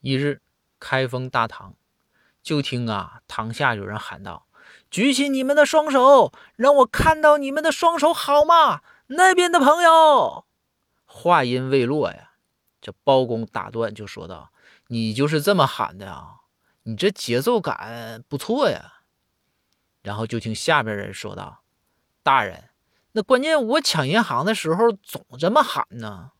一日，开封大堂，就听啊，堂下有人喊道，举起你们的双手，让我看到你们的双手好吗？那边的朋友。话音未落呀，这包公打断就说道，你就是这么喊的啊，你这节奏感不错呀。然后就听下边人说道，大人，那关键我抢银行的时候总这么喊呢。